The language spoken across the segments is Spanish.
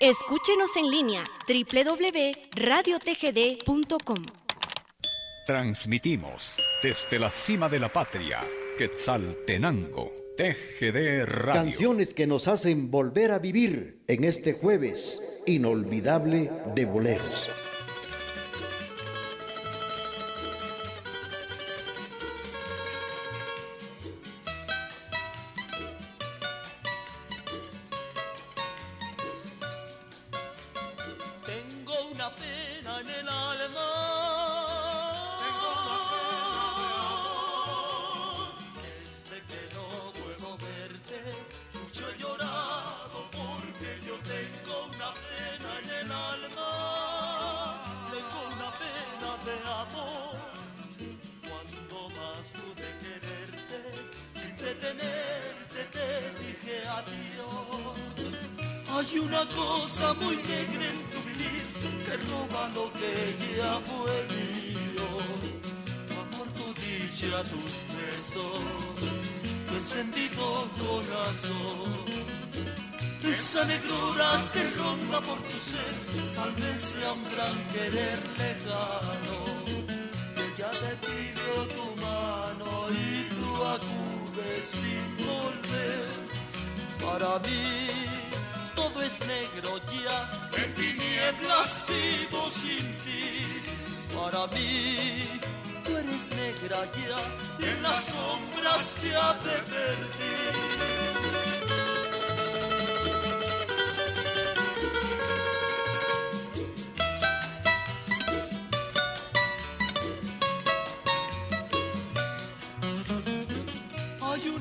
Escúchenos en línea www.radiotgd.com. Transmitimos desde la cima de la patria, Quetzaltenango, TGD Radio. Canciones que nos hacen volver a vivir en este jueves inolvidable de boleros.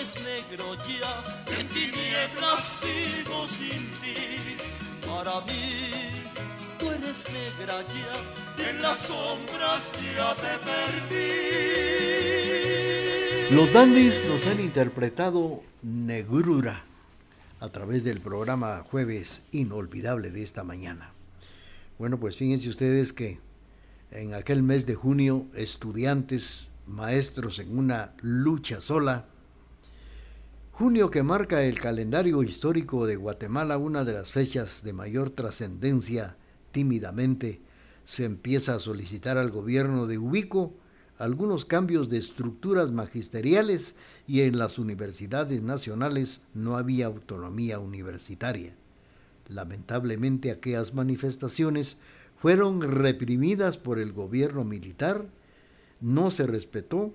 negro en sin ti. Para mí tú eres negra en las sombras ya te perdí. Los Dandys nos han interpretado Negrura a través del programa Jueves Inolvidable de esta mañana. Bueno, pues fíjense ustedes que en aquel mes de junio, estudiantes, maestros en una lucha sola, junio que marca el calendario histórico de Guatemala, una de las fechas de mayor trascendencia, tímidamente se empieza a solicitar al gobierno de Ubico algunos cambios de estructuras magisteriales y en las universidades nacionales no había autonomía universitaria. Lamentablemente aquellas manifestaciones fueron reprimidas por el gobierno militar, no se respetó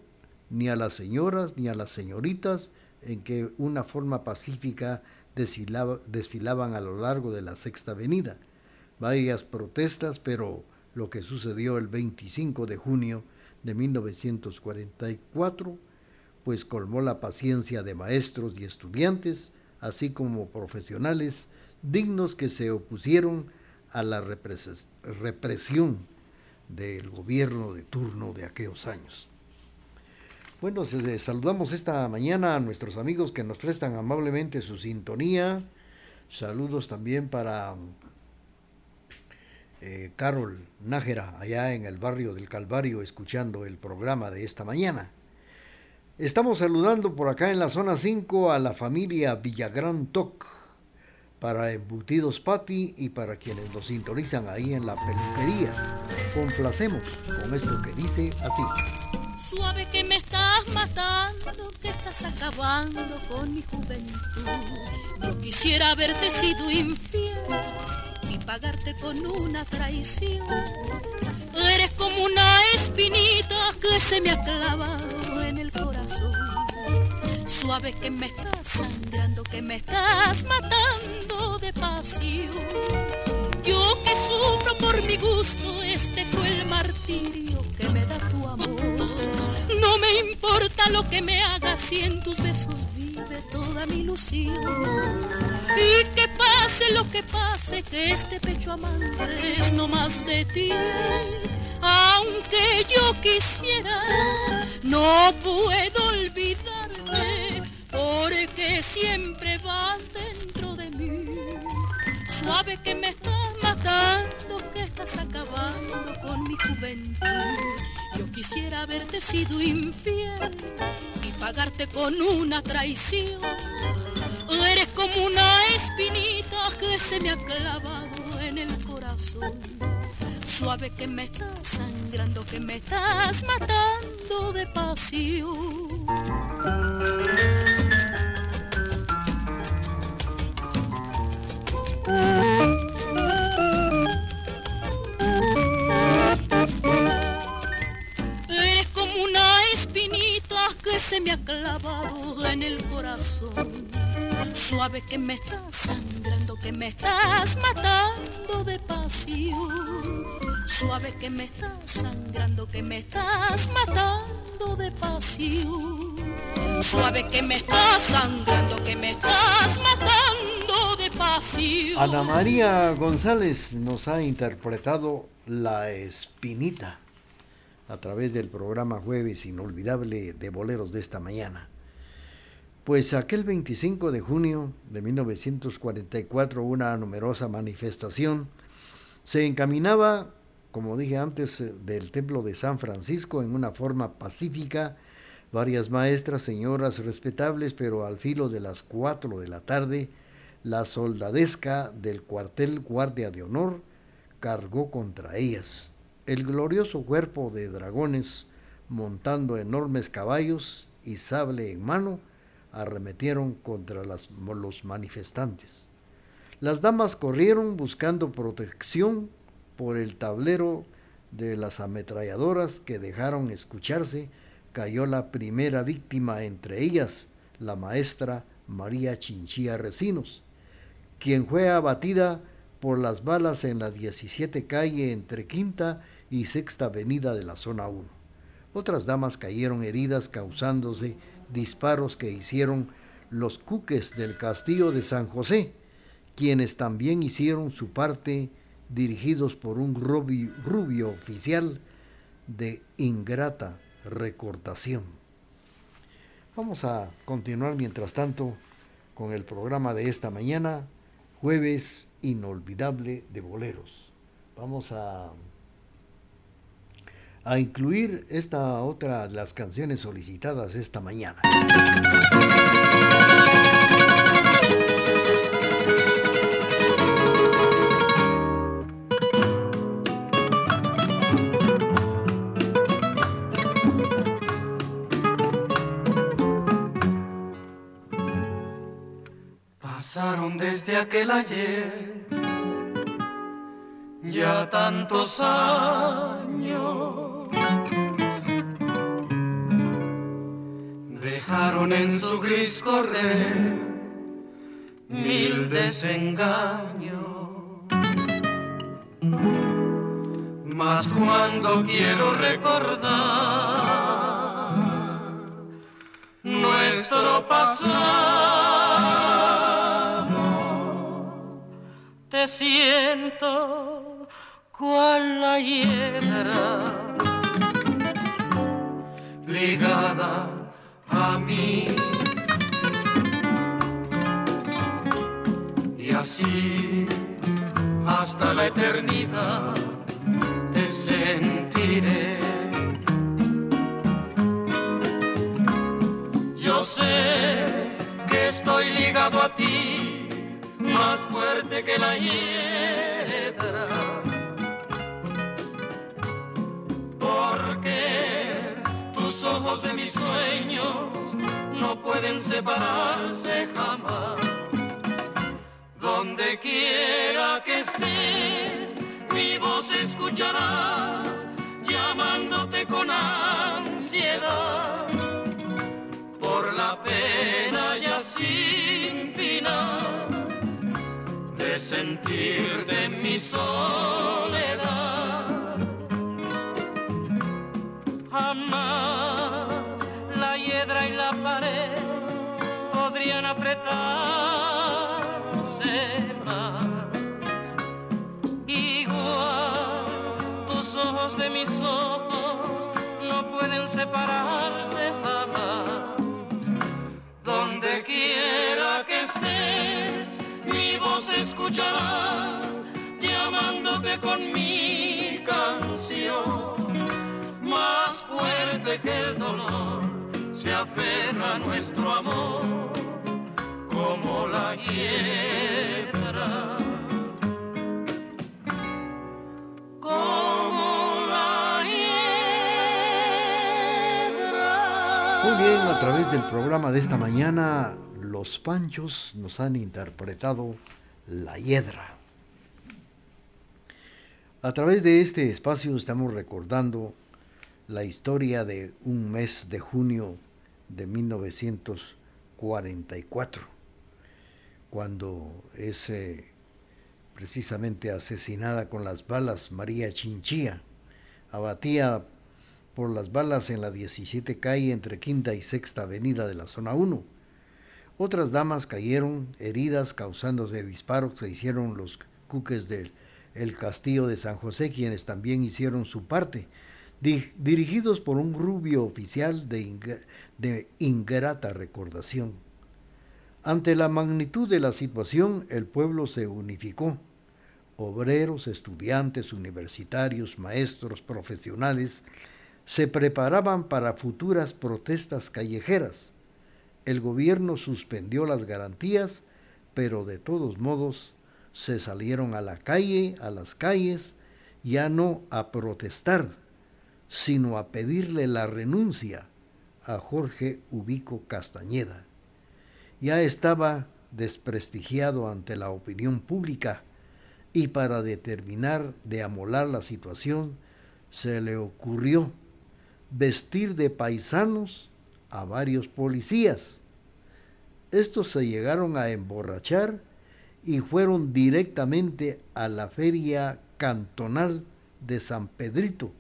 ni a las señoras ni a las señoritas en que una forma pacífica desfilaban a lo largo de la Sexta Avenida. Varias protestas, pero lo que sucedió el 25 de junio de 1944, pues colmó la paciencia de maestros y estudiantes, así como profesionales dignos que se opusieron a la represión del gobierno de turno de aquellos años. Bueno, saludamos esta mañana a nuestros amigos que nos prestan amablemente su sintonía. Saludos también para eh, Carol Nájera, allá en el barrio del Calvario, escuchando el programa de esta mañana. Estamos saludando por acá en la zona 5 a la familia Villagrán Toc, para Embutidos Pati y para quienes nos sintonizan ahí en la peluquería. Complacemos con esto que dice así. Suave que me estás matando, que estás acabando con mi juventud. No quisiera haberte sido infiel y pagarte con una traición. Eres como una espinita que se me ha clavado en el corazón. Suave que me estás sangrando, que me estás matando de pasión. Yo que sufro por mi gusto este cruel martirio que me da tu amor. No me importa lo que me hagas si en tus besos vive toda mi ilusión. Y que pase lo que pase, que este pecho amante es no más de ti. Aunque yo quisiera, no puedo olvidarte, porque siempre vas dentro de mí. Suave que me estás matando, que estás acabando con mi juventud. Yo quisiera haberte sido infiel y pagarte con una traición. Eres como una espinita que se me ha clavado en el corazón. Suave que me estás sangrando, que me estás matando de pasión. Se me ha clavado en el corazón. Suave que me estás sangrando, que me estás matando de pasión. Suave que me estás sangrando, que me estás matando de pasión. Suave que me estás sangrando, que me estás matando de pasión. Ana María González nos ha interpretado La Espinita a través del programa Jueves Inolvidable de Boleros de esta mañana. Pues aquel 25 de junio de 1944 una numerosa manifestación se encaminaba, como dije antes, eh, del templo de San Francisco en una forma pacífica. Varias maestras, señoras respetables, pero al filo de las 4 de la tarde, la soldadesca del cuartel Guardia de Honor cargó contra ellas. El glorioso cuerpo de dragones, montando enormes caballos y sable en mano, arremetieron contra los manifestantes. Las damas corrieron buscando protección por el tablero de las ametralladoras que dejaron escucharse. Cayó la primera víctima entre ellas, la maestra María Chinchilla Recinos, quien fue abatida por las balas en la 17 calle entre Quinta y Sexta Avenida de la zona 1. Otras damas cayeron heridas causándose disparos que hicieron los cuques del castillo de San José, quienes también hicieron su parte dirigidos por un rubio, rubio oficial de ingrata recortación. Vamos a continuar mientras tanto con el programa de esta mañana, jueves inolvidable de boleros. Vamos a a incluir esta otra de las canciones solicitadas esta mañana. Pasaron desde aquel ayer ya tantos años. Dejaron en su gris correr mil desengaños. Mas cuando quiero recordar nuestro pasado, te siento cual la hiedra ligada a mí. Y así hasta la eternidad te sentiré. Yo sé que estoy ligado a ti, más fuerte que la hiedra. Porque tus ojos de mis sueños no pueden separarse jamás. Donde quiera que estés, mi voz escucharás, llamándote con ansiedad. Por la pena ya sin final de sentir de mi soledad. apretarse más. Igual tus ojos de mis ojos no pueden separarse jamás. Donde quiera que estés, mi voz escucharás, llamándote con mi canción. Más fuerte que el dolor se aferra a nuestro amor como la hiedra. Muy bien, a través del programa de esta mañana, los Panchos nos han interpretado La Hiedra. A través de este espacio estamos recordando la historia de un mes de junio de 1944, cuando es eh, precisamente asesinada con las balas María Chinchilla, abatida por las balas en la 17 calle entre Quinta y Sexta Avenida de la Zona 1. Otras damas cayeron heridas causándose disparos que hicieron los cuques del el castillo de San José, quienes también hicieron su parte, dirigidos por un rubio oficial de, de ingrata recordación. Ante la magnitud de la situación, el pueblo se unificó. Obreros, estudiantes, universitarios, maestros, profesionales, se preparaban para futuras protestas callejeras. El gobierno suspendió las garantías, pero de todos modos se salieron a la calle, a las calles, ya no a protestar, sino a pedirle la renuncia a Jorge Ubico Castañeda. Ya estaba desprestigiado ante la opinión pública y para determinar de amolar la situación se le ocurrió vestir de paisanos a varios policías. Estos se llegaron a emborrachar y fueron directamente a la feria cantonal de San Pedrito,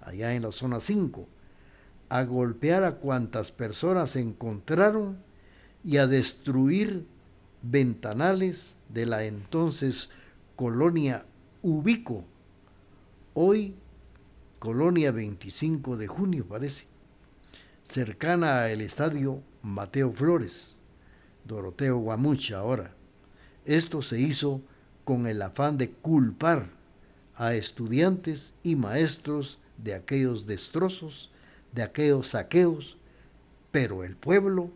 allá en la zona 5, a golpear a cuantas personas encontraron y a destruir ventanales de la entonces colonia Ubico, hoy colonia 25 de junio parece, cercana al estadio Mateo Flores, Doroteo Guamucha ahora. Esto se hizo con el afán de culpar a estudiantes y maestros de aquellos destrozos, de aquellos saqueos, pero el pueblo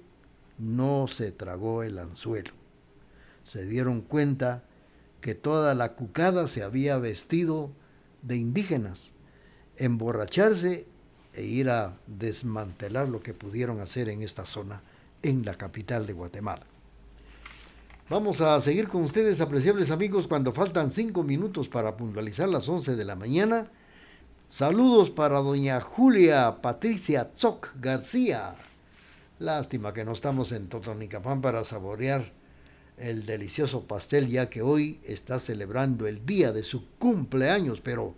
no se tragó el anzuelo. Se dieron cuenta que toda la cucada se había vestido de indígenas, emborracharse e ir a desmantelar lo que pudieron hacer en esta zona, en la capital de Guatemala. Vamos a seguir con ustedes, apreciables amigos, cuando faltan cinco minutos para puntualizar las 11 de la mañana. Saludos para doña Julia Patricia Zoc García. Lástima que no estamos en Totonicapán para saborear el delicioso pastel, ya que hoy está celebrando el día de su cumpleaños, pero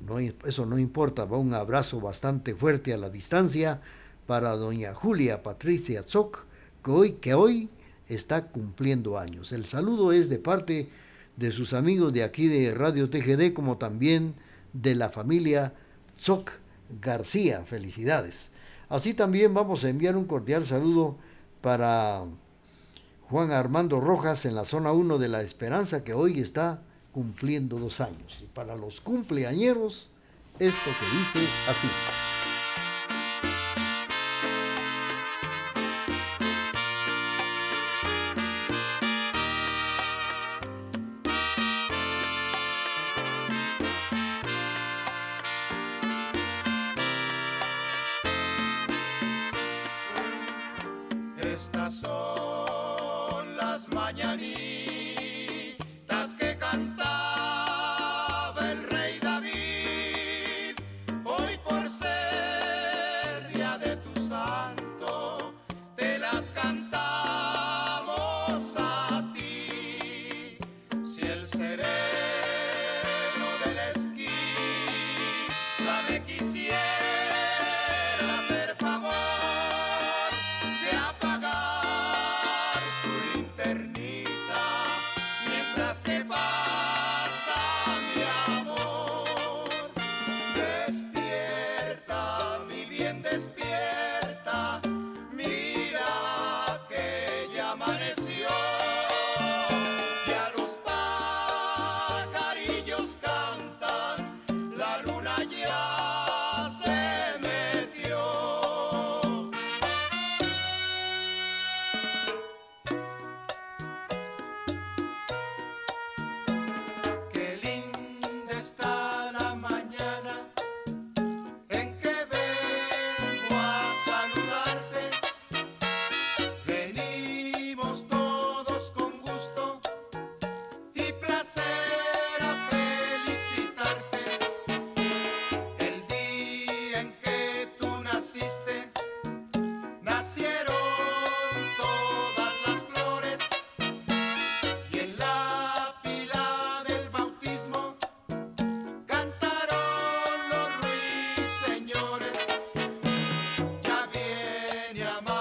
no, eso no importa, va un abrazo bastante fuerte a la distancia para doña Julia Patricia Zoc, que hoy, que hoy está cumpliendo años. El saludo es de parte de sus amigos de aquí de Radio TGD, como también de la familia Zoc García. Felicidades. Así también vamos a enviar un cordial saludo para Juan Armando Rojas en la zona 1 de La Esperanza, que hoy está cumpliendo dos años. Y para los cumpleañeros, esto que dice así. Quisiera hacer llama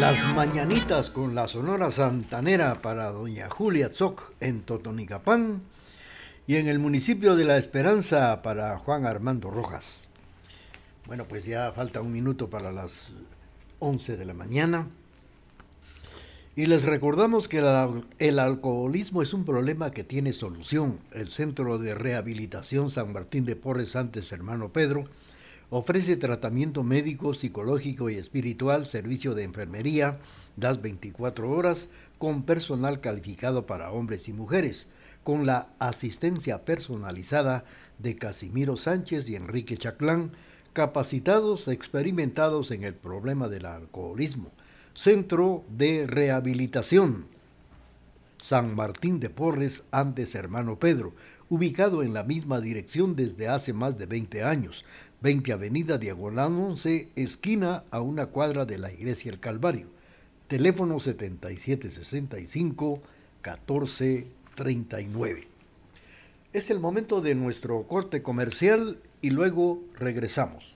Las mañanitas con la Sonora Santanera para doña Julia Zoc en Totonicapán y en el municipio de La Esperanza para Juan Armando Rojas. Bueno, pues ya falta un minuto para las 11 de la mañana. Y les recordamos que el alcoholismo es un problema que tiene solución. El Centro de Rehabilitación San Martín de Porres antes hermano Pedro Ofrece tratamiento médico, psicológico y espiritual, servicio de enfermería, las 24 horas, con personal calificado para hombres y mujeres, con la asistencia personalizada de Casimiro Sánchez y Enrique Chaclán, capacitados, experimentados en el problema del alcoholismo. Centro de Rehabilitación. San Martín de Porres, antes hermano Pedro, ubicado en la misma dirección desde hace más de 20 años. 20 Avenida Diagonal 11, esquina a una cuadra de la Iglesia El Calvario. Teléfono 7765-1439. Es el momento de nuestro corte comercial y luego regresamos.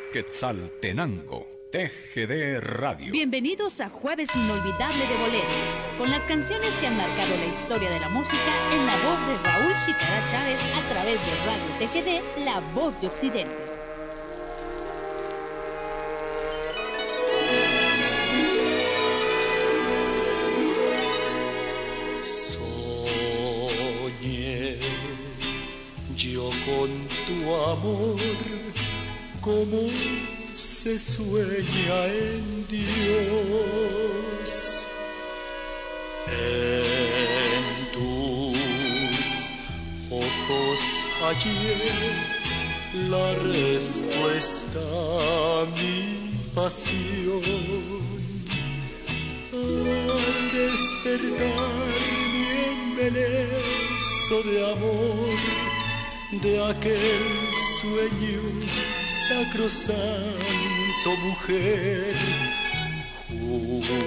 Quetzaltenango, TGD Radio. Bienvenidos a Jueves Inolvidable de Boleros, con las canciones que han marcado la historia de la música en la voz de Raúl Chicara Chávez a través de Radio TGD, La Voz de Occidente. Soñé yo con tu amor como se sueña en Dios. En tus ojos ayer la respuesta a mi pasión. Al despertar mi embelezo de amor de aquel sueño sacrosanto mujer. Juro,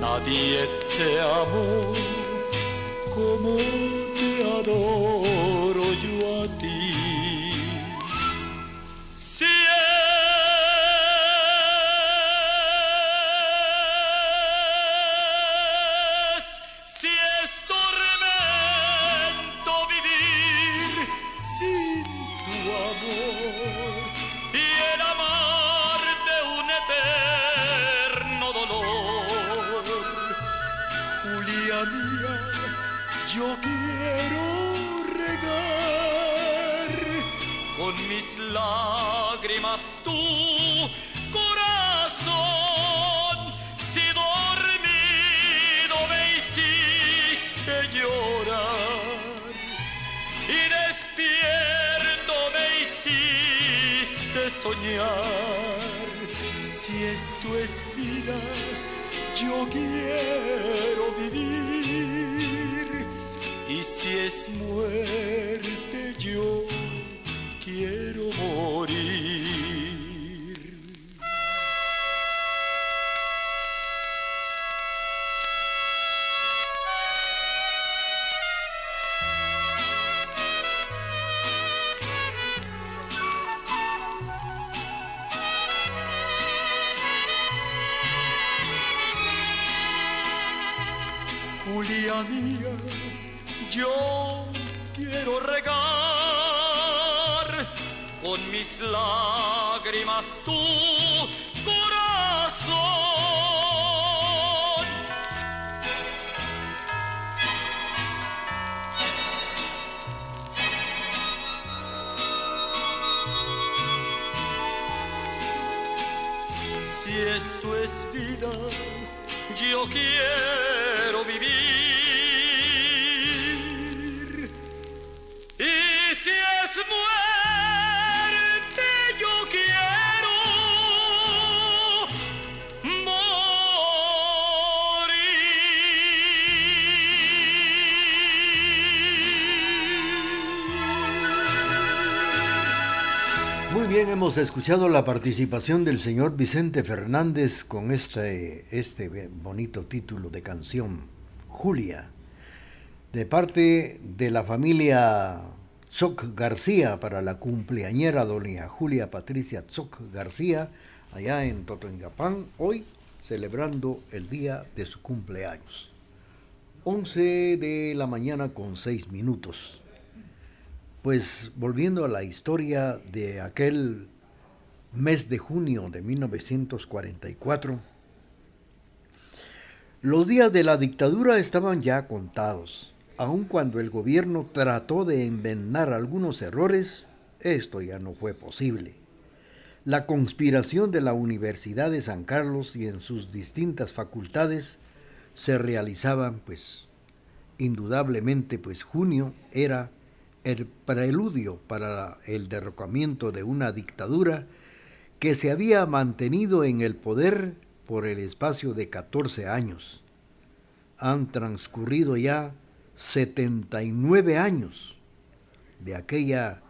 nadie te amó como te adoro yo. Quiero vivir. Y si es muerte, yo quiero morir. Con mis lágrimas tu corazón. Si esto es vida, yo quiero vivir Hemos escuchado la participación del señor Vicente Fernández con este, este bonito título de canción, Julia, de parte de la familia Zoc García para la cumpleañera doña Julia Patricia Zoc García, allá en Totoingapán, hoy celebrando el día de su cumpleaños. 11 de la mañana con 6 minutos. Pues volviendo a la historia de aquel mes de junio de 1944, los días de la dictadura estaban ya contados. Aun cuando el gobierno trató de enmendar algunos errores, esto ya no fue posible. La conspiración de la Universidad de San Carlos y en sus distintas facultades se realizaban, pues, indudablemente, pues junio era el preludio para el derrocamiento de una dictadura que se había mantenido en el poder por el espacio de 14 años. Han transcurrido ya 79 años de aquella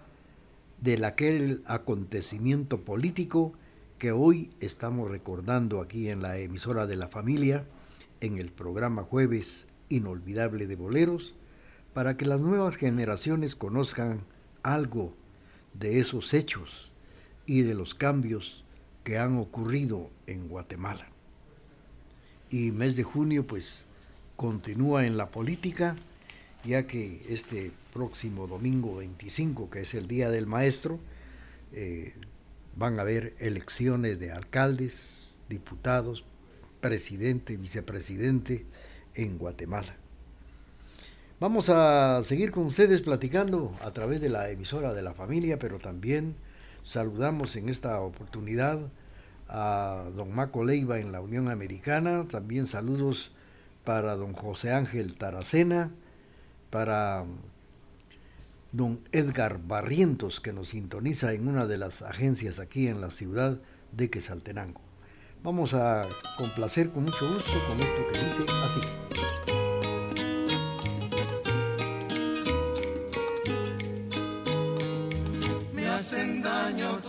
del aquel acontecimiento político que hoy estamos recordando aquí en la emisora de la familia en el programa Jueves Inolvidable de Boleros para que las nuevas generaciones conozcan algo de esos hechos y de los cambios que han ocurrido en Guatemala. Y mes de junio pues continúa en la política, ya que este próximo domingo 25, que es el Día del Maestro, eh, van a haber elecciones de alcaldes, diputados, presidente, vicepresidente en Guatemala. Vamos a seguir con ustedes platicando a través de la emisora de la familia, pero también saludamos en esta oportunidad a don Maco Leiva en la Unión Americana, también saludos para don José Ángel Taracena, para don Edgar Barrientos, que nos sintoniza en una de las agencias aquí en la ciudad de Quesaltenango. Vamos a complacer con mucho gusto con esto que dice así.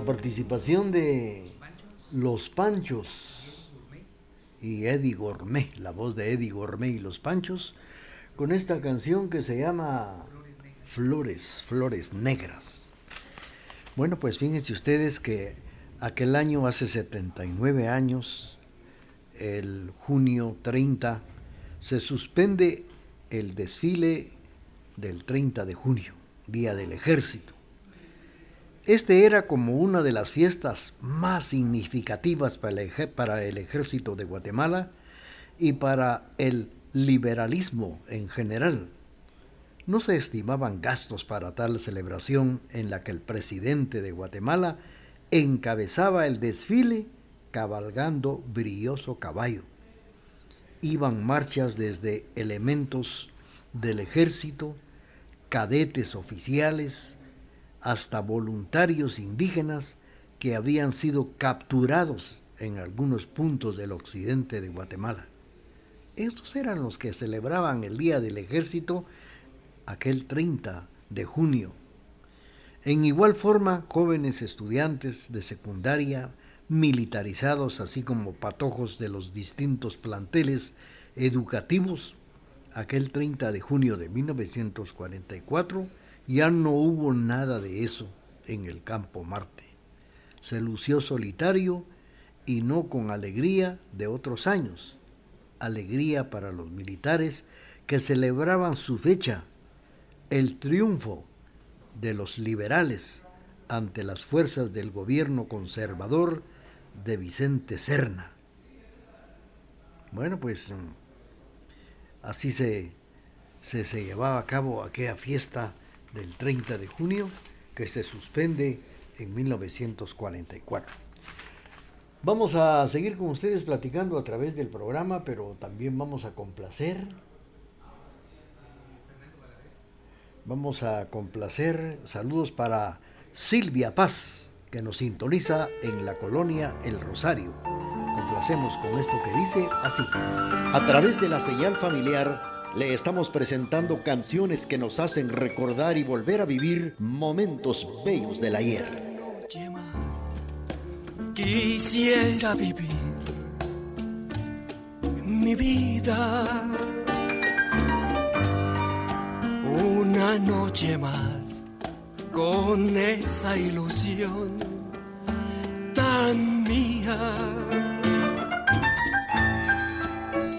la participación de Los Panchos y Eddie Gourmet, la voz de Eddie Gourmet y Los Panchos, con esta canción que se llama Flores, Flores Negras. Bueno, pues fíjense ustedes que aquel año, hace 79 años, el junio 30, se suspende el desfile del 30 de junio, Día del Ejército. Este era como una de las fiestas más significativas para el, ejército de Guatemala y para el liberalismo en general. No se estimaban gastos para tal celebración en la que el presidente de Guatemala encabezaba el desfile cabalgando brilloso caballo. Iban marchas desde elementos del ejército, cadetes oficiales, hasta voluntarios indígenas que habían sido capturados en algunos puntos del occidente de Guatemala. Estos eran los que celebraban el Día del Ejército aquel 30 de junio. En igual forma, jóvenes estudiantes de secundaria, militarizados, así como patojos de los distintos planteles educativos, aquel 30 de junio de 1944, ya no hubo nada de eso en el campo Marte. Se lució solitario y no con alegría de otros años. Alegría para los militares que celebraban su fecha, el triunfo de los liberales ante las fuerzas del gobierno conservador de Vicente Serna. Bueno, pues mm, así se, se, se llevaba a cabo aquella fiesta del 30 de junio que se suspende en 1944. Vamos a seguir con ustedes platicando a través del programa, pero también vamos a complacer. Vamos a complacer. Saludos para Silvia Paz, que nos sintoniza en la colonia El Rosario. Complacemos con esto que dice así. A través de la señal familiar le estamos presentando canciones que nos hacen recordar y volver a vivir momentos bellos del ayer. Quisiera vivir mi vida una noche más con esa ilusión tan mía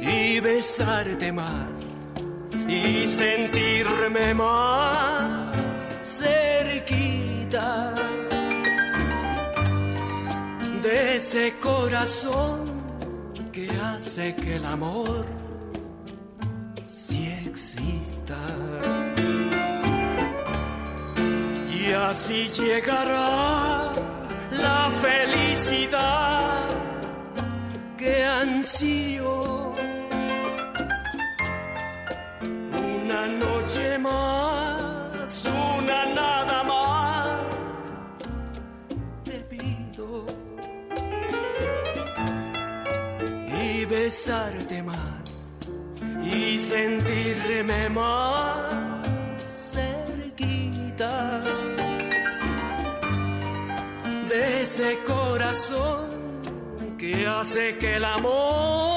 y besarte más y sentirme más cerquita de ese corazón que hace que el amor sí exista. Y así llegará la felicidad que ansío más, una nada más, te pido y besarte más y sentirme más cerquita de ese corazón que hace que el amor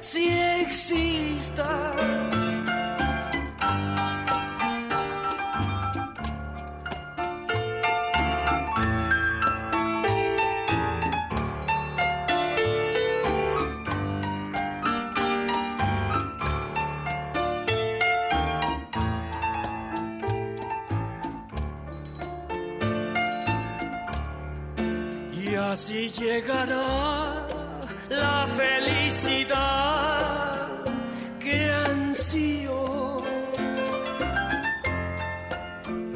si exista. Así llegará la felicidad que ansío.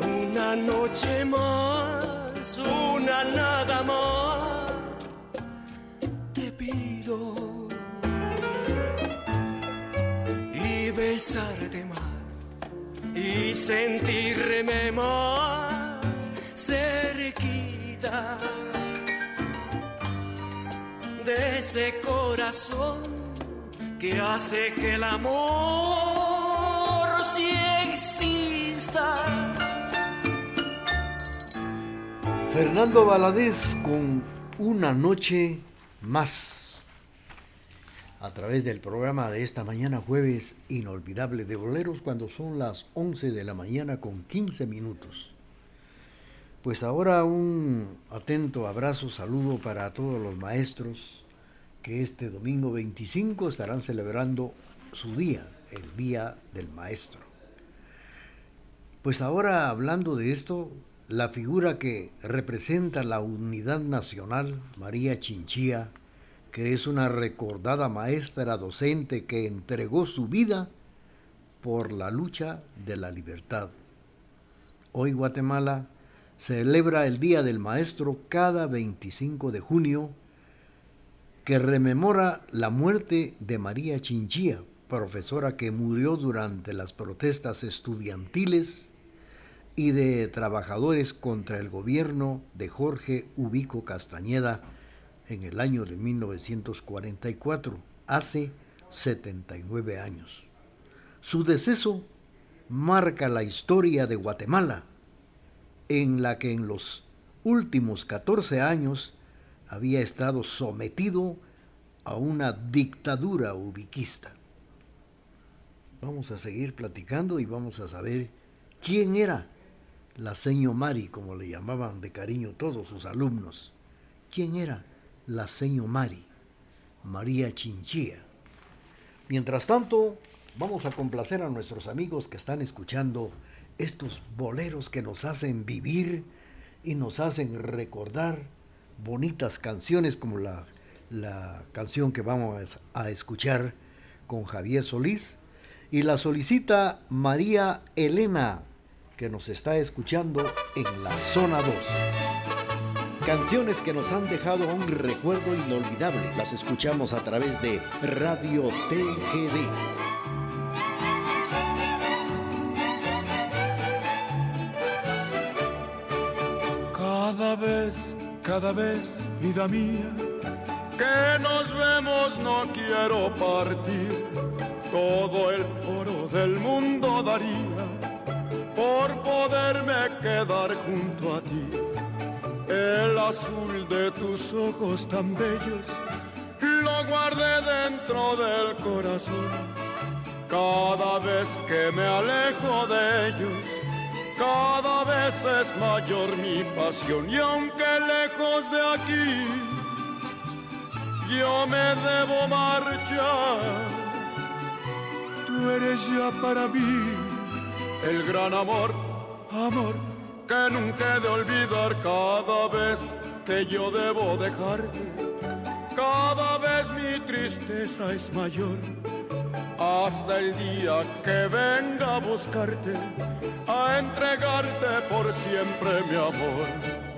Una noche más, una nada más, te pido y besarte más y sentirme más cerquita de ese corazón que hace que el amor sí exista. Fernando Valadez con Una Noche Más. A través del programa de esta mañana jueves inolvidable de boleros cuando son las 11 de la mañana con 15 minutos. Pues ahora un atento abrazo, saludo para todos los maestros que este domingo 25 estarán celebrando su día, el Día del Maestro. Pues ahora hablando de esto, la figura que representa la unidad nacional, María Chinchilla, que es una recordada maestra docente que entregó su vida por la lucha de la libertad. Hoy Guatemala celebra el Día del Maestro cada 25 de junio, que rememora la muerte de María Chinchilla, profesora que murió durante las protestas estudiantiles y de trabajadores contra el gobierno de Jorge Ubico Castañeda en el año de 1944, hace 79 años. Su deceso marca la historia de Guatemala, en la que en los últimos 14 años había estado sometido a una dictadura ubiquista. Vamos a seguir platicando y vamos a saber quién era la seño Mari, como le llamaban de cariño todos sus alumnos. ¿Quién era la seño Mari? María Chinchilla. Mientras tanto, vamos a complacer a nuestros amigos que están escuchando estos boleros que nos hacen vivir y nos hacen recordar bonitas canciones como la, la canción que vamos a escuchar con Javier Solís y la solicita María Elena que nos está escuchando en la zona 2. Canciones que nos han dejado un recuerdo inolvidable. Las escuchamos a través de Radio TGD. Cada vez, vida mía, que nos vemos no quiero partir. Todo el oro del mundo daría por poderme quedar junto a ti. El azul de tus ojos tan bellos lo guardé dentro del corazón. Cada vez que me alejo de ellos, cada vez es mayor mi pasión. Y aunque lejos de aquí, yo me debo marchar, tú eres ya para mí el gran amor, amor que nunca he de olvidar cada vez que yo debo dejarte. Cada vez mi tristeza es mayor, hasta el día que venga a buscarte, a entregarte por siempre mi amor.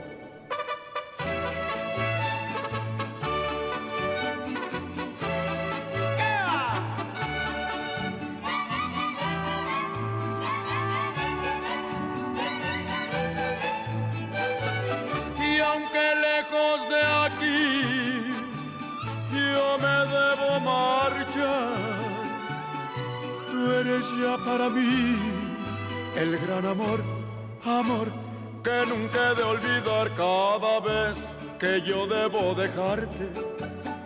Para mí el gran amor, amor que nunca he de olvidar cada vez que yo debo dejarte.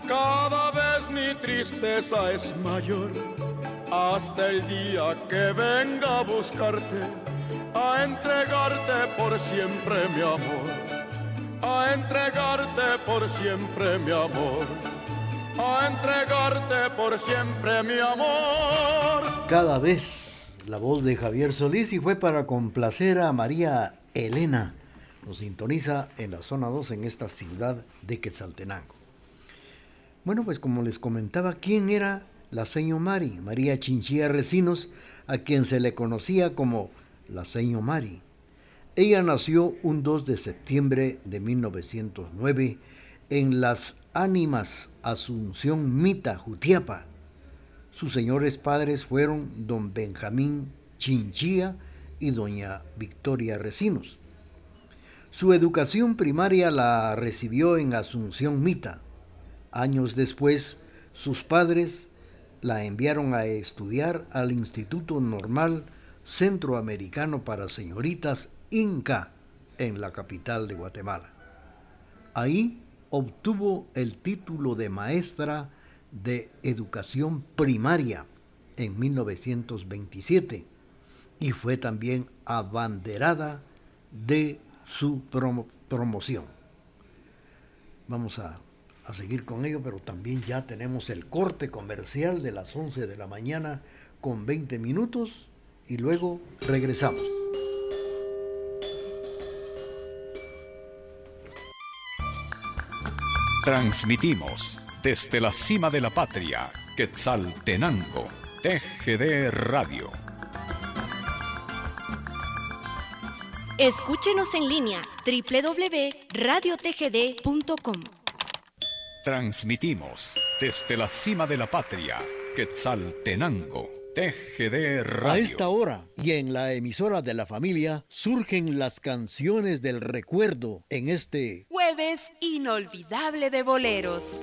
Cada vez mi tristeza es mayor hasta el día que venga a buscarte, a entregarte por siempre mi amor, a entregarte por siempre mi amor a entregarte por siempre mi amor. Cada vez la voz de Javier Solís y fue para complacer a María Elena. Nos sintoniza en la zona 2 en esta ciudad de Quetzaltenango. Bueno, pues como les comentaba, ¿quién era la seño Mari? María Chinchilla Recinos, a quien se le conocía como la seño Mari. Ella nació un 2 de septiembre de 1909 en las Ánimas Asunción Mita, Jutiapa. Sus señores padres fueron don Benjamín Chinchilla y doña Victoria Recinos. Su educación primaria la recibió en Asunción Mita. Años después, sus padres la enviaron a estudiar al Instituto Normal Centroamericano para Señoritas Inca en la capital de Guatemala. Ahí obtuvo el título de maestra de educación primaria en 1927 y fue también abanderada de su promoción. Vamos a, a seguir con ello, pero también ya tenemos el corte comercial de las 11 de la mañana con 20 minutos y luego regresamos. Transmitimos desde la cima de la patria, Quetzaltenango, TGD Radio. Escúchenos en línea www.radiotgd.com. Transmitimos desde la cima de la patria, Quetzaltenango, TGD Radio. A esta hora y en la emisora de la familia surgen las canciones del recuerdo en este inolvidable de boleros.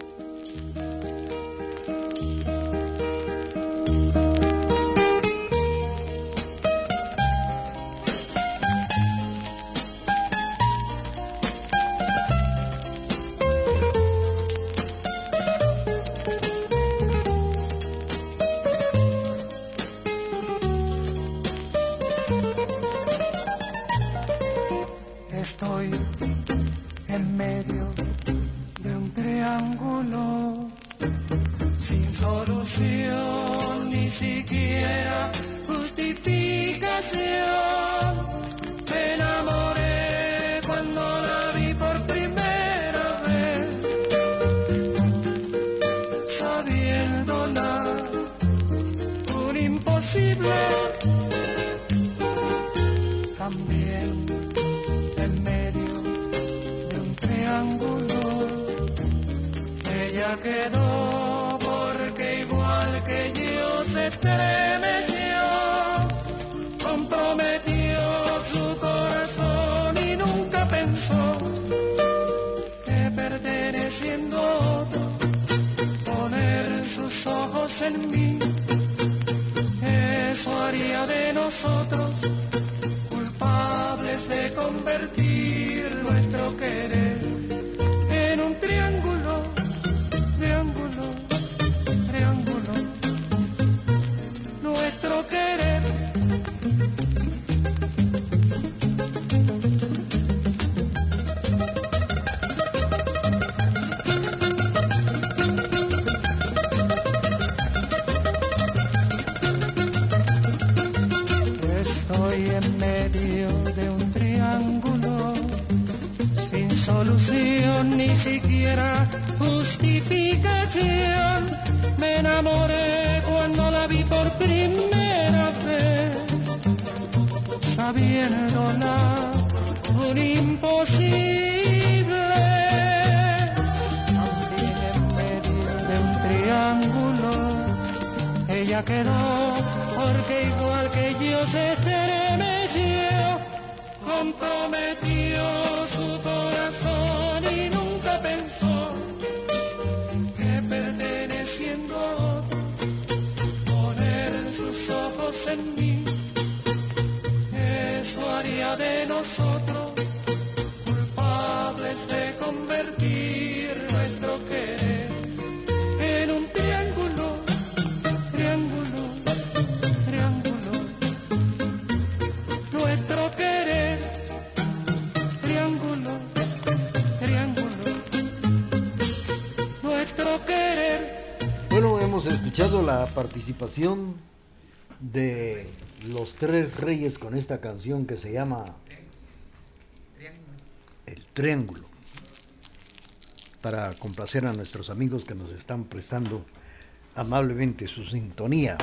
Participación de los tres reyes con esta canción que se llama El Triángulo. Para complacer a nuestros amigos que nos están prestando amablemente su sintonía.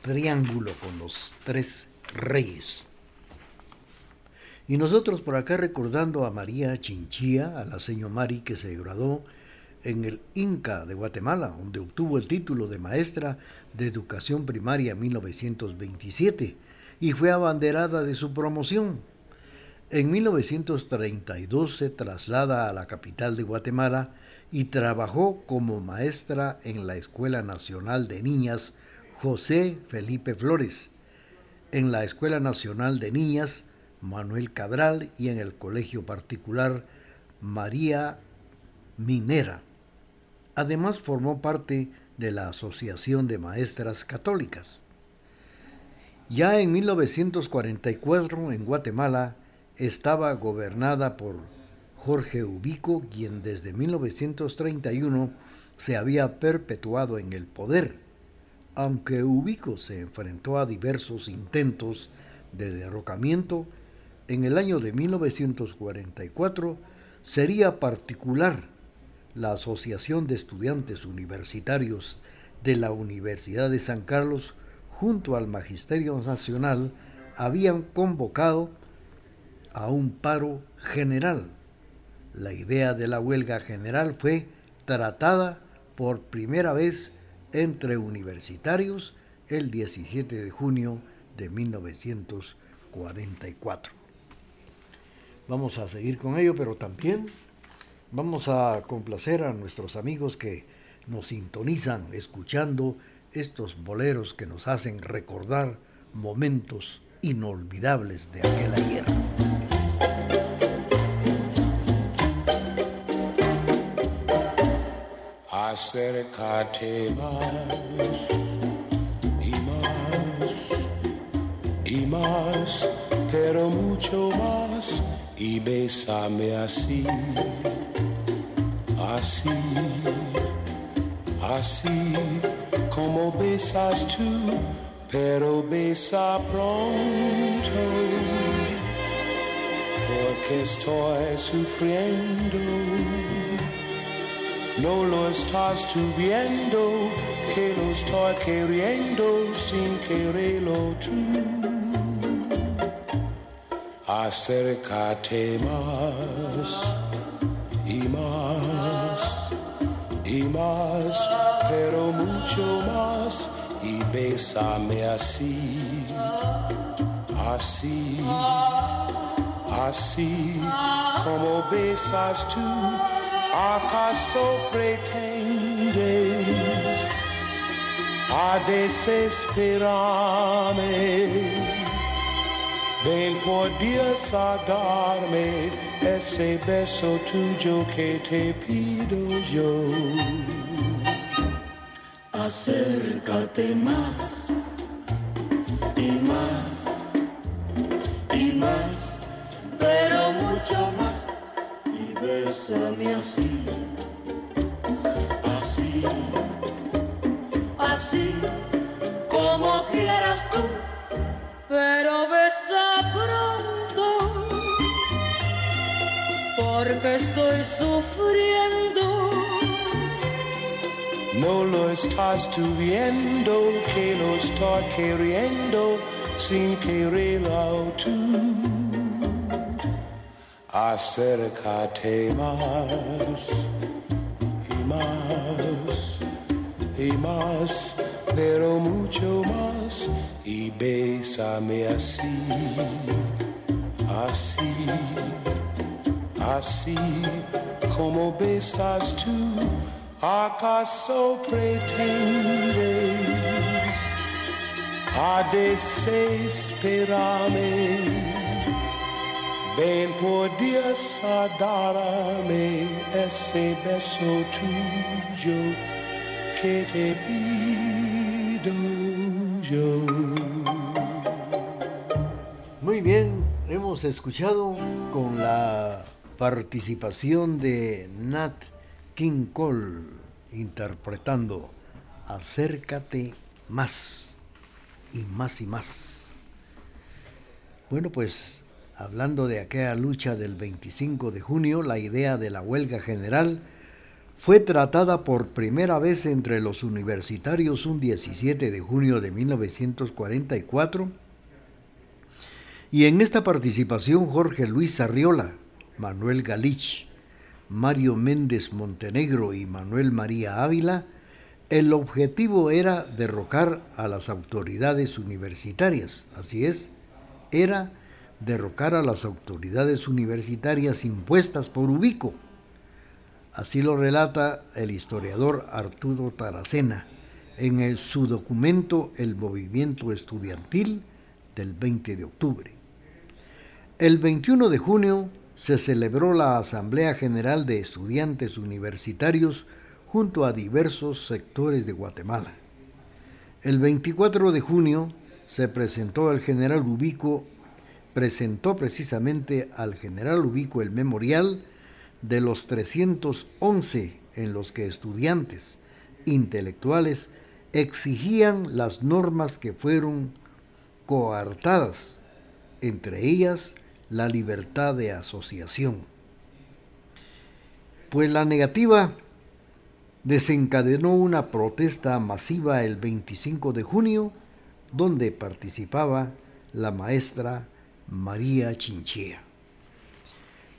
Triángulo con los tres reyes. Y nosotros por acá recordando a María Chinchía, a la señora Mari que se graduó en el Inca de Guatemala, donde obtuvo el título de maestra de educación primaria en 1927 y fue abanderada de su promoción. En 1932 se traslada a la capital de Guatemala y trabajó como maestra en la Escuela Nacional de Niñas José Felipe Flores, en la Escuela Nacional de Niñas Manuel Cadral y en el Colegio Particular María Minera. Además formó parte de la Asociación de Maestras Católicas. Ya en 1944 en Guatemala estaba gobernada por Jorge Ubico, quien desde 1931 se había perpetuado en el poder. Aunque Ubico se enfrentó a diversos intentos de derrocamiento, en el año de 1944 sería particular la Asociación de Estudiantes Universitarios de la Universidad de San Carlos junto al Magisterio Nacional habían convocado a un paro general. La idea de la huelga general fue tratada por primera vez entre universitarios el 17 de junio de 1944. Vamos a seguir con ello, pero también vamos a complacer a nuestros amigos que nos sintonizan escuchando estos boleros que nos hacen recordar momentos inolvidables de aquel ayer. Acércate más y más y más, pero mucho más y bésame así, así, así como besas tú, pero besa pronto, porque estoy sufriendo. No lo estás tú viendo, que lo estoy queriendo sin quererlo tú. Acércate más y más y más, pero mucho más. Y bésame así, así, así. Como besas tú? ¿Acaso pretendes a desesperarme? Ven por Dios a darme ese beso tuyo que te pido yo. Acércate más y más y más, pero mucho más bésame así, así, así, como quieras tú, pero besa porque estoy sufriendo. No lo estás tú viendo, que lo estoy queriendo sin quererlo tú acércate más y más y más, pero mucho más y bésame así, así, así como besas tú. ¿Acaso pretendes a desesperarme? Ven a darme ese beso tuyo que te pido yo. Muy bien, hemos escuchado con la participación de Nat King Cole interpretando Acércate más y más y más. Bueno, pues hablando de aquella lucha del 25 de junio, la idea de la huelga general fue tratada por primera vez entre los universitarios un 17 de junio de 1944 y en esta participación Jorge Luis Arriola, Manuel Galich, Mario Méndez Montenegro y Manuel María Ávila, el objetivo era derrocar a las autoridades universitarias, así es, era derrocar a las autoridades universitarias impuestas por Ubico. Así lo relata el historiador Arturo Taracena en su documento El movimiento estudiantil del 20 de octubre. El 21 de junio se celebró la Asamblea General de Estudiantes Universitarios junto a diversos sectores de Guatemala. El 24 de junio se presentó al general Ubico presentó precisamente al general Ubico el memorial de los 311 en los que estudiantes, intelectuales exigían las normas que fueron coartadas, entre ellas la libertad de asociación. Pues la negativa desencadenó una protesta masiva el 25 de junio, donde participaba la maestra María Chinchilla.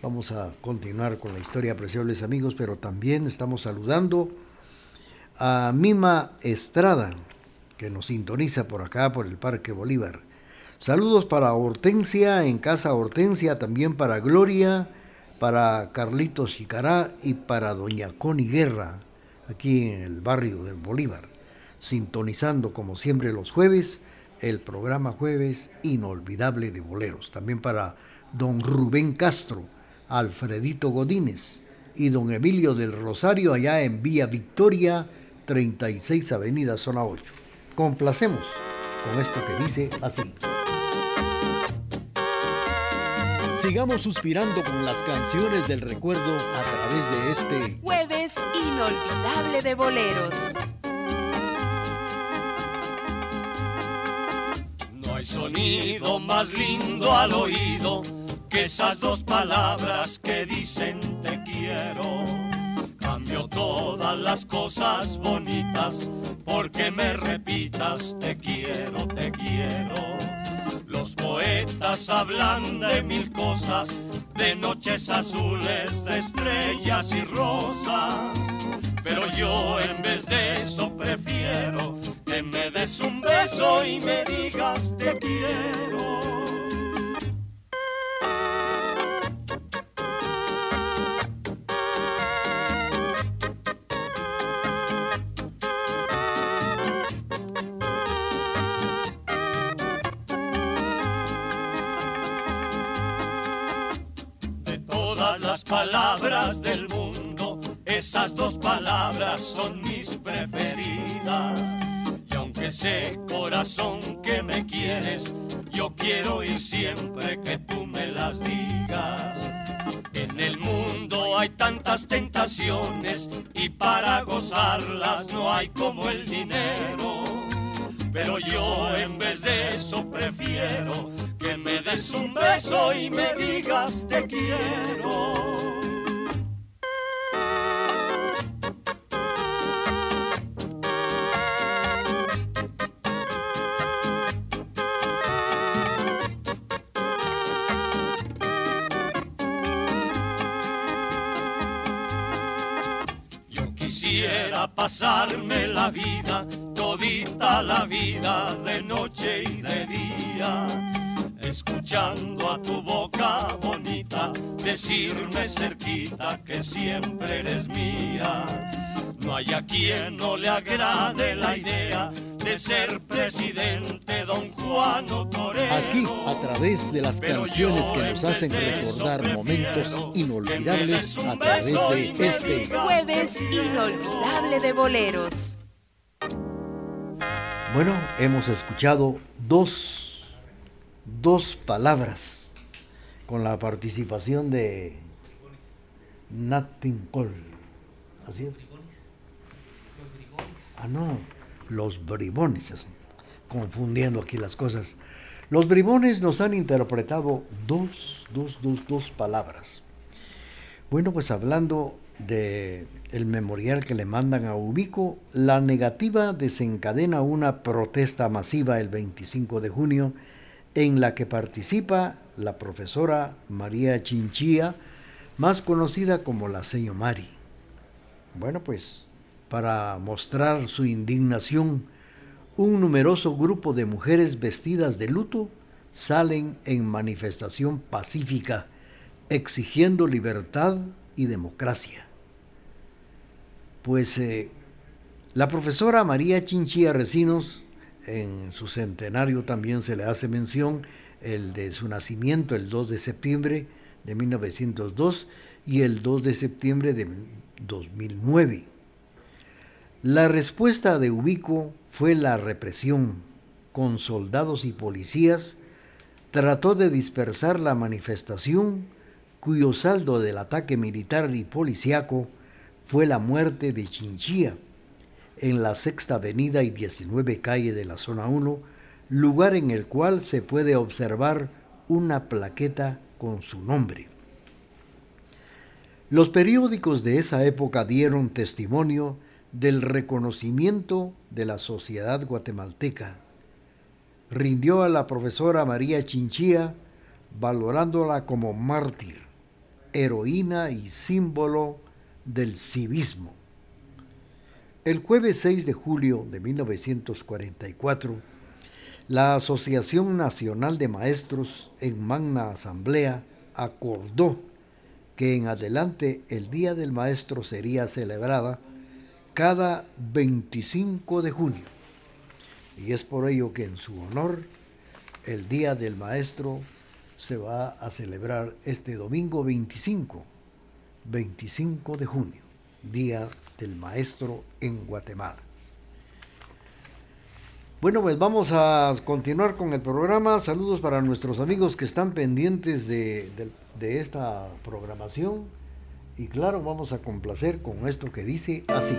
Vamos a continuar con la historia, apreciables amigos, pero también estamos saludando a Mima Estrada, que nos sintoniza por acá, por el Parque Bolívar. Saludos para Hortensia, en casa Hortensia, también para Gloria, para Carlitos Chicará y para Doña Connie Guerra, aquí en el barrio del Bolívar, sintonizando como siempre los jueves el programa Jueves Inolvidable de Boleros. También para don Rubén Castro, Alfredito Godínez y don Emilio del Rosario allá en Vía Victoria, 36 Avenida Zona 8. Complacemos con esto que dice así. Sigamos suspirando con las canciones del recuerdo a través de este jueves inolvidable de boleros. No hay sonido más lindo al oído que esas dos palabras que dicen te quiero. Todas las cosas bonitas porque me repitas te quiero, te quiero. Los poetas hablan de mil cosas, de noches azules, de estrellas y rosas. Pero yo en vez de eso prefiero que me des un beso y me digas te quiero. Son mis preferidas. Y aunque sé, corazón, que me quieres, yo quiero y siempre que tú me las digas. En el mundo hay tantas tentaciones y para gozarlas no hay como el dinero. Pero yo en vez de eso prefiero que me des un beso y me digas te quiero. Pasarme la vida, todita la vida, de noche y de día, escuchando a tu boca bonita, decirme cerquita que siempre eres mía. No hay a quien no le agrade la idea de ser presidente don Juan Torero. Aquí, a través de las canciones que nos hacen recordar momentos inolvidables, a través de este jueves inolvidable de boleros. Bueno, hemos escuchado dos, dos palabras con la participación de Nat Cole. Así es. Ah, no los bribones, confundiendo aquí las cosas. Los bribones nos han interpretado dos, dos, dos, dos palabras. Bueno, pues hablando de el memorial que le mandan a Ubico, la negativa desencadena una protesta masiva el 25 de junio en la que participa la profesora María Chinchilla, más conocida como la Seño Mari. Bueno, pues para mostrar su indignación, un numeroso grupo de mujeres vestidas de luto salen en manifestación pacífica exigiendo libertad y democracia. Pues eh, la profesora María Chinchilla Recinos, en su centenario también se le hace mención el de su nacimiento el 2 de septiembre de 1902 y el 2 de septiembre de 2009 la respuesta de Ubico fue la represión. Con soldados y policías trató de dispersar la manifestación cuyo saldo del ataque militar y policiaco fue la muerte de Chinchilla, en la Sexta Avenida y 19 Calle de la Zona 1, lugar en el cual se puede observar una plaqueta con su nombre. Los periódicos de esa época dieron testimonio del reconocimiento de la sociedad guatemalteca. Rindió a la profesora María Chinchilla valorándola como mártir, heroína y símbolo del civismo. El jueves 6 de julio de 1944, la Asociación Nacional de Maestros en Magna Asamblea acordó que en adelante el Día del Maestro sería celebrada cada 25 de junio. Y es por ello que en su honor el Día del Maestro se va a celebrar este domingo 25, 25 de junio, Día del Maestro en Guatemala. Bueno, pues vamos a continuar con el programa. Saludos para nuestros amigos que están pendientes de, de esta programación. Y claro, vamos a complacer con esto que dice así.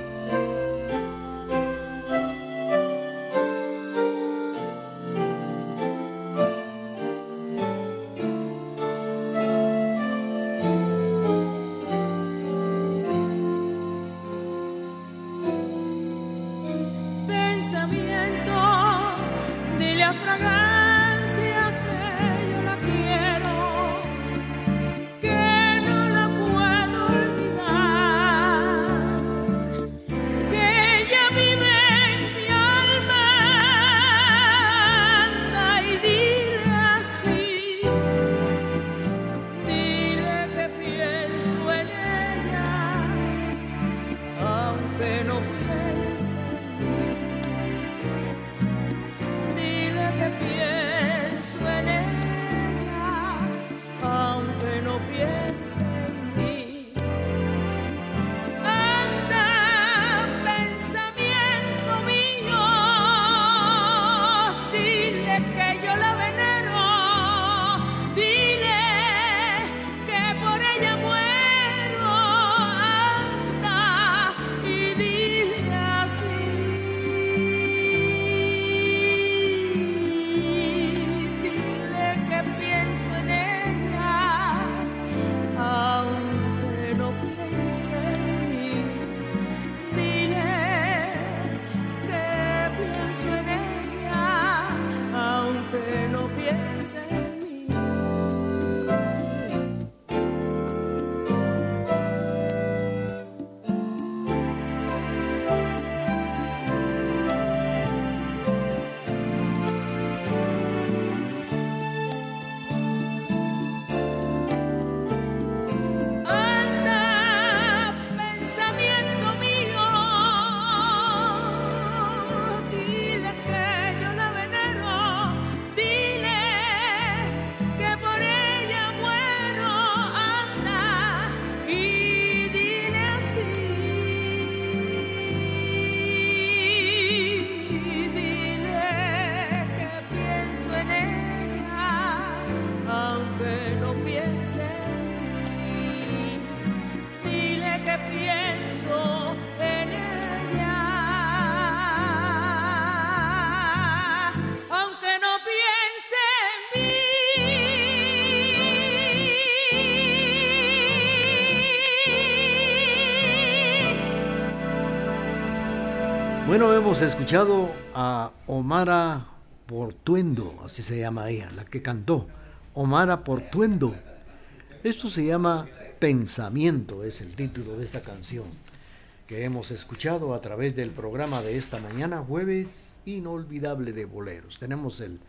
Hemos escuchado a Omara Portuendo, así se llama ella, la que cantó. Omara Portuendo. Esto se llama Pensamiento, es el título de esta canción que hemos escuchado a través del programa de esta mañana, jueves inolvidable de boleros. Tenemos el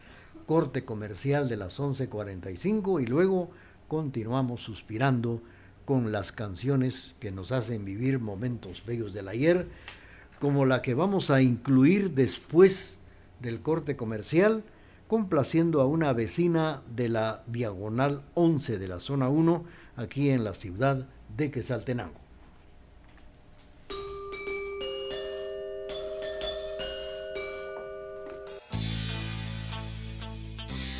corte comercial de las 11.45 y luego continuamos suspirando con las canciones que nos hacen vivir momentos bellos del ayer como la que vamos a incluir después del corte comercial, complaciendo a una vecina de la Diagonal 11 de la Zona 1, aquí en la ciudad de Quesaltenango.